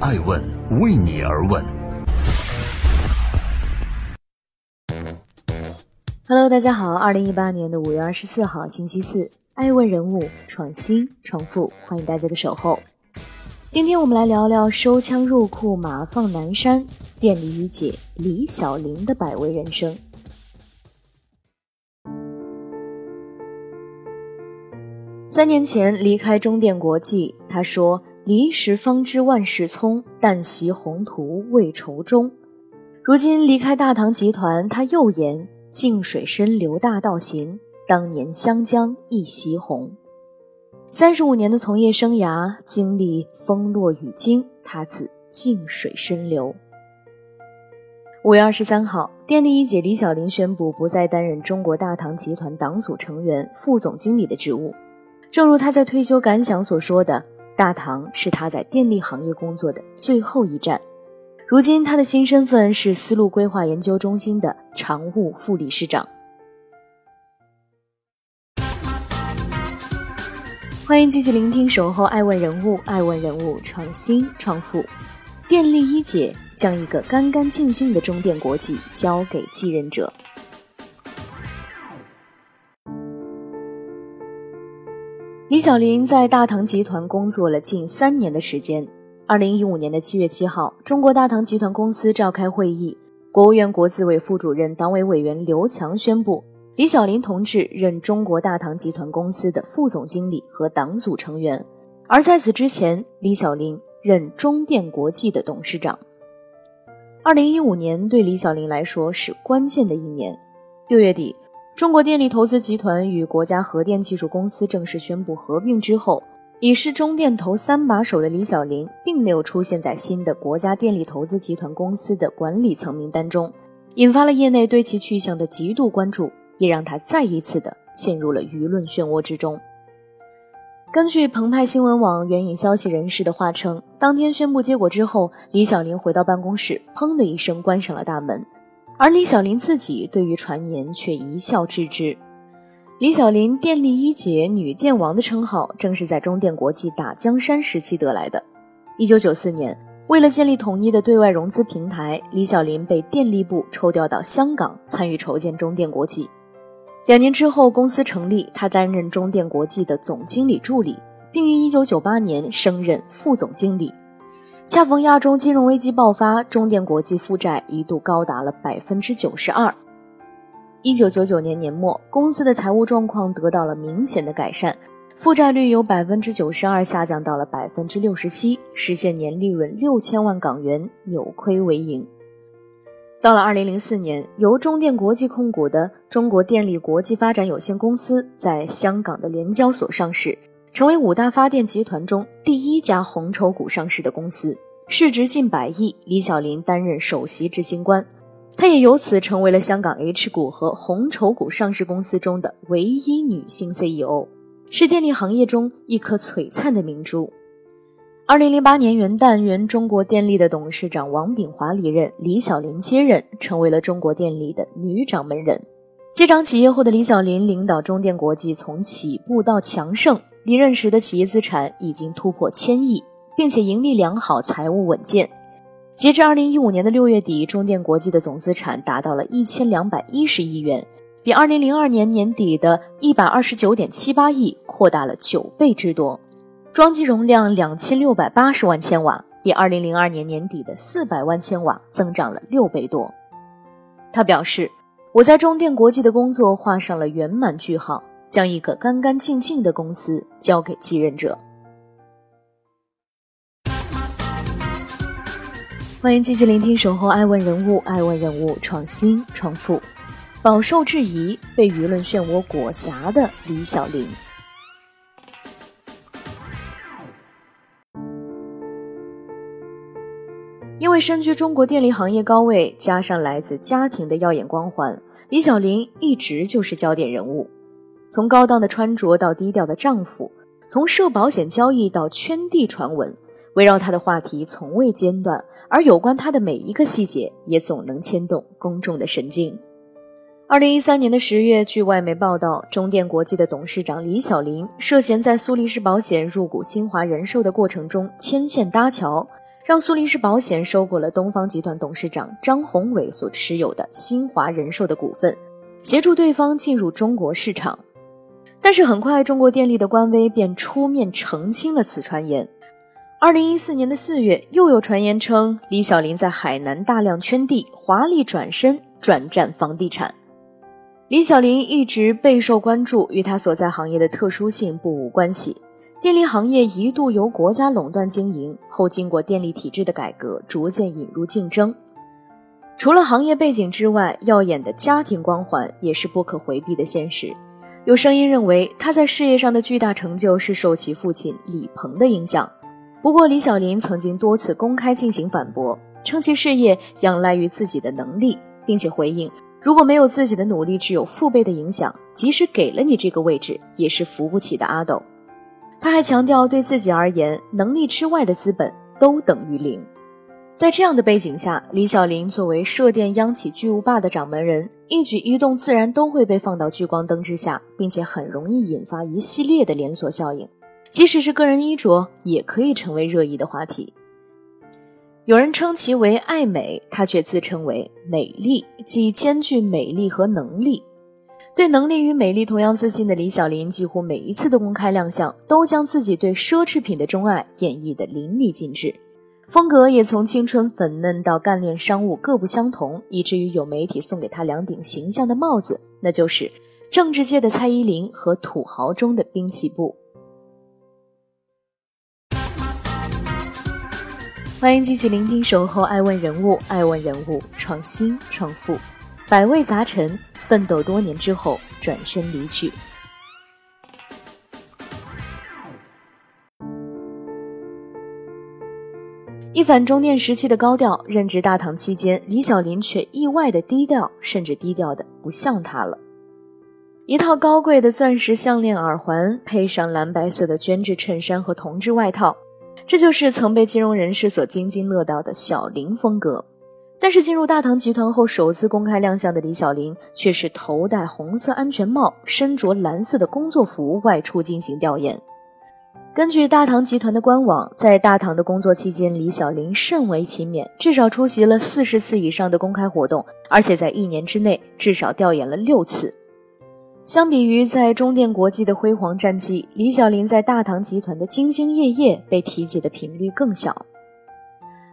爱问为你而问。Hello，大家好，二零一八年的五月二十四号，星期四，爱问人物创新创富，欢迎大家的守候。今天我们来聊聊收枪入库，马放南山，电力一姐李小玲的百味人生。三年前离开中电国际，他说：“离时方知万事聪，但习宏图未酬终。”如今离开大唐集团，他又言：“静水深流大道行，当年湘江一袭红。”三十五年的从业生涯，经历风落雨惊，他自静水深流。五月二十三号，电力一姐李小玲宣布不再担任中国大唐集团党组成员、副总经理的职务。正如他在退休感想所说的：“大唐是他在电力行业工作的最后一站。”如今，他的新身份是丝路规划研究中心的常务副理事长。欢迎继续聆听《守候爱问人物》，爱问人物创新创富。电力一姐将一个干干净净的中电国际交给继任者。李小玲在大唐集团工作了近三年的时间。二零一五年的七月七号，中国大唐集团公司召开会议，国务院国资委副主任、党委委员刘强宣布，李小玲同志任中国大唐集团公司的副总经理和党组成员。而在此之前，李小玲任中电国际的董事长。二零一五年对李小玲来说是关键的一年。六月底。中国电力投资集团与国家核电技术公司正式宣布合并之后，已是中电投三把手的李小玲，并没有出现在新的国家电力投资集团公司的管理层名单中，引发了业内对其去向的极度关注，也让他再一次的陷入了舆论漩涡之中。根据澎湃新闻网援引消息人士的话称，当天宣布结果之后，李小玲回到办公室，砰的一声关上了大门。而李小玲自己对于传言却一笑置之。李小玲“电力一姐”“女电王”的称号，正是在中电国际打江山时期得来的。一九九四年，为了建立统一的对外融资平台，李小玲被电力部抽调到香港参与筹建中电国际。两年之后，公司成立，她担任中电国际的总经理助理，并于一九九八年升任副总经理。恰逢亚洲金融危机爆发，中电国际负债一度高达了百分之九十二。一九九九年年末，公司的财务状况得到了明显的改善，负债率由百分之九十二下降到了百分之六十七，实现年利润六千万港元，扭亏为盈。到了二零零四年，由中电国际控股的中国电力国际发展有限公司在香港的联交所上市。成为五大发电集团中第一家红筹股上市的公司，市值近百亿。李小玲担任首席执行官，她也由此成为了香港 H 股和红筹股上市公司中的唯一女性 CEO，是电力行业中一颗璀璨的明珠。二零零八年元旦，原中国电力的董事长王炳华离任，李小玲接任，成为了中国电力的女掌门人。接掌企业后的李小玲领导中电国际从起步到强盛。离任时的企业资产已经突破千亿，并且盈利良好，财务稳健。截至二零一五年的六月底，中电国际的总资产达到了一千两百一十亿元，比二零零二年年底的一百二十九点七八亿扩大了九倍之多。装机容量两千六百八十万千瓦，比二零零二年年底的四百万千瓦增长了六倍多。他表示：“我在中电国际的工作画上了圆满句号。”将一个干干净净的公司交给继任者。欢迎继续聆听《守候爱问人物》，爱问人物创新创富，饱受质疑、被舆论漩涡裹挟的李小玲。因为身居中国电力行业高位，加上来自家庭的耀眼光环，李小玲一直就是焦点人物。从高档的穿着到低调的丈夫，从涉保险交易到圈地传闻，围绕她的话题从未间断，而有关她的每一个细节也总能牵动公众的神经。二零一三年的十月，据外媒报道，中电国际的董事长李小玲涉嫌在苏黎世保险入股新华人寿的过程中牵线搭桥，让苏黎世保险收购了东方集团董事长张宏伟所持有的新华人寿的股份，协助对方进入中国市场。但是很快，中国电力的官微便出面澄清了此传言。二零一四年的四月，又有传言称李小林在海南大量圈地，华丽转身转战房地产。李小林一直备受关注，与他所在行业的特殊性不无关系。电力行业一度由国家垄断经营，后经过电力体制的改革，逐渐引入竞争。除了行业背景之外，耀眼的家庭光环也是不可回避的现实。有声音认为他在事业上的巨大成就是受其父亲李鹏的影响。不过，李小林曾经多次公开进行反驳，称其事业仰赖于自己的能力，并且回应：如果没有自己的努力，只有父辈的影响，即使给了你这个位置，也是扶不起的。阿斗。他还强调，对自己而言，能力之外的资本都等于零。在这样的背景下，李小林作为涉电央企巨无霸的掌门人，一举一动自然都会被放到聚光灯之下，并且很容易引发一系列的连锁效应。即使是个人衣着，也可以成为热议的话题。有人称其为爱美，他却自称为美丽，即兼具美丽和能力。对能力与美丽同样自信的李小林，几乎每一次的公开亮相，都将自己对奢侈品的钟爱演绎得淋漓尽致，风格也从青春粉嫩到干练商务各不相同，以至于有媒体送给他两顶形象的帽子，那就是政治界的蔡依林和土豪中的滨崎步。欢迎继续聆听《守候爱问人物》，爱问人物创新创富，百味杂陈。奋斗多年之后，转身离去。一反中电时期的高调，任职大唐期间，李小林却意外的低调，甚至低调的不像他了。一套高贵的钻石项链、耳环，配上蓝白色的绢质衬衫和铜制外套，这就是曾被金融人士所津津乐道的小林风格。但是进入大唐集团后，首次公开亮相的李小林却是头戴红色安全帽，身着蓝色的工作服外出进行调研。根据大唐集团的官网，在大唐的工作期间，李小林甚为勤勉，至少出席了四十次以上的公开活动，而且在一年之内至少调研了六次。相比于在中电国际的辉煌战绩，李小林在大唐集团的兢兢业业被提及的频率更小。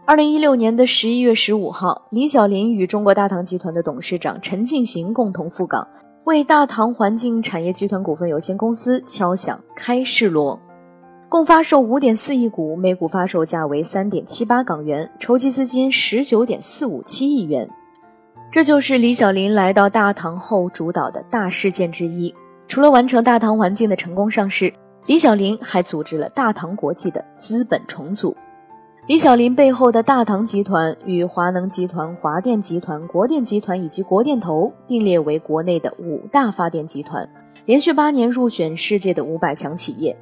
二零一六年的十一月十五号，李小林与中国大唐集团的董事长陈进行共同赴港，为大唐环境产业集团股份有限公司敲响开市锣，共发售五点四亿股，每股发售价为三点七八港元，筹集资金十九点四五七亿元。这就是李小林来到大唐后主导的大事件之一。除了完成大唐环境的成功上市，李小林还组织了大唐国际的资本重组。李小林背后的大唐集团与华能集团、华电集团、国电集团以及国电投并列为国内的五大发电集团，连续八年入选世界的五百强企业。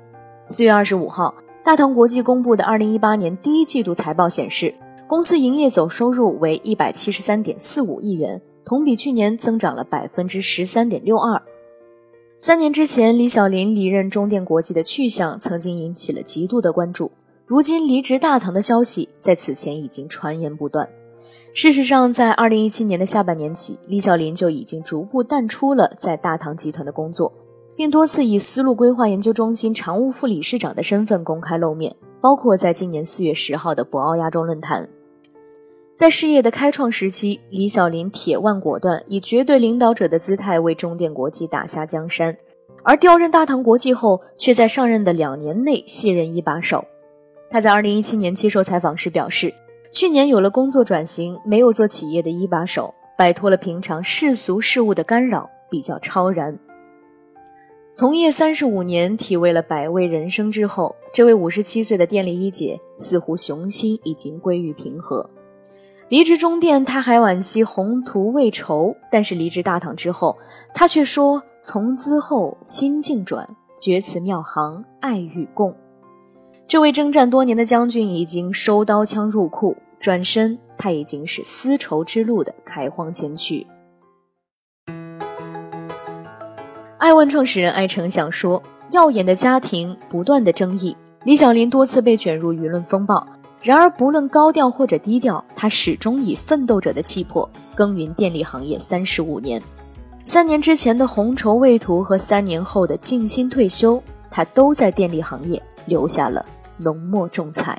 四月二十五号，大唐国际公布的二零一八年第一季度财报显示，公司营业总收入为一百七十三点四五亿元，同比去年增长了百分之十三点六二。三年之前，李小林离任中电国际的去向曾经引起了极度的关注。如今离职大唐的消息在此前已经传言不断。事实上，在二零一七年的下半年起，李小林就已经逐步淡出了在大唐集团的工作，并多次以丝路规划研究中心常务副理事长的身份公开露面，包括在今年四月十号的博鳌亚洲论坛。在事业的开创时期，李小林铁腕果断，以绝对领导者的姿态为中电国际打下江山，而调任大唐国际后，却在上任的两年内卸任一把手。他在二零一七年接受采访时表示，去年有了工作转型，没有做企业的一把手，摆脱了平常世俗事物的干扰，比较超然。从业三十五年，体味了百味人生之后，这位五十七岁的电力一姐似乎雄心已经归于平和。离职中电，他还惋惜宏图未酬；但是离职大唐之后，他却说：“从兹后心境转，绝此庙行爱与共。”这位征战多年的将军已经收刀枪入库，转身，他已经是丝绸之路的开荒先驱。爱问创始人艾诚想说：耀眼的家庭，不断的争议，李小林多次被卷入舆论风暴，然而，不论高调或者低调，他始终以奋斗者的气魄耕耘电力行业三十五年。三年之前的红筹未涂和三年后的静心退休，他都在电力行业留下了浓墨重彩。